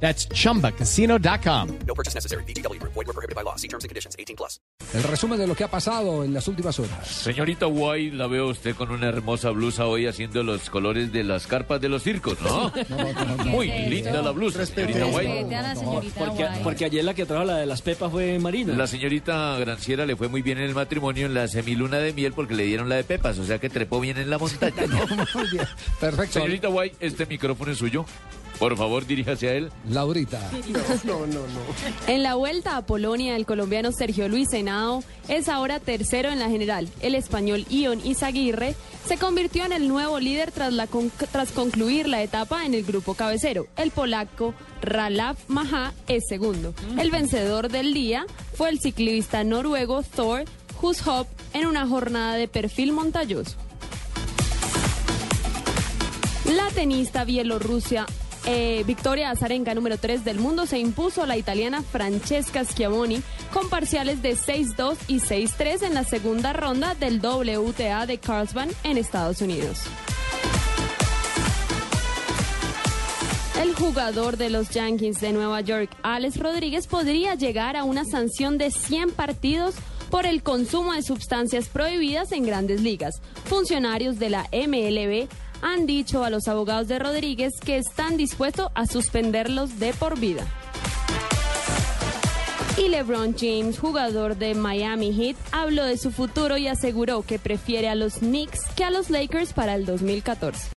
That's chumbacasino.com. No purchase necessary. BGW. Void were prohibited by law. See terms and conditions. 18 plus. El resumen de lo que ha pasado en las últimas horas. Señorita White, la veo usted con una hermosa blusa hoy haciendo los colores de las carpas de los circos, ¿no? Muy linda la blusa, señorita White. Respete a la señorita Porque, Guay. porque ayer la que trajo la de las pepas fue Marina. La señorita Granciera le fue muy bien en el matrimonio en la semiluna de miel porque le dieron la de pepas, o sea que trepó bien en la montaña. ¿no? Muy bien. Perfecto. Señorita White, este micrófono es suyo. Por favor, diríjase a él. Laurita. En la vuelta a Polonia, el colombiano Sergio Luis Henao es ahora tercero en la general. El español Ion Izaguirre se convirtió en el nuevo líder tras, la con- tras concluir la etapa en el grupo cabecero. El polaco Ralaf Maha es segundo. El vencedor del día fue el ciclista noruego Thor Hushoff en una jornada de perfil montañoso. La tenista bielorrusia eh, Victoria Azarenka, número 3 del mundo, se impuso la italiana Francesca Schiavoni con parciales de 6-2 y 6-3 en la segunda ronda del WTA de Carlsbad en Estados Unidos. El jugador de los Yankees de Nueva York, Alex Rodríguez, podría llegar a una sanción de 100 partidos por el consumo de sustancias prohibidas en grandes ligas. Funcionarios de la MLB han dicho a los abogados de Rodríguez que están dispuestos a suspenderlos de por vida. Y LeBron James, jugador de Miami Heat, habló de su futuro y aseguró que prefiere a los Knicks que a los Lakers para el 2014.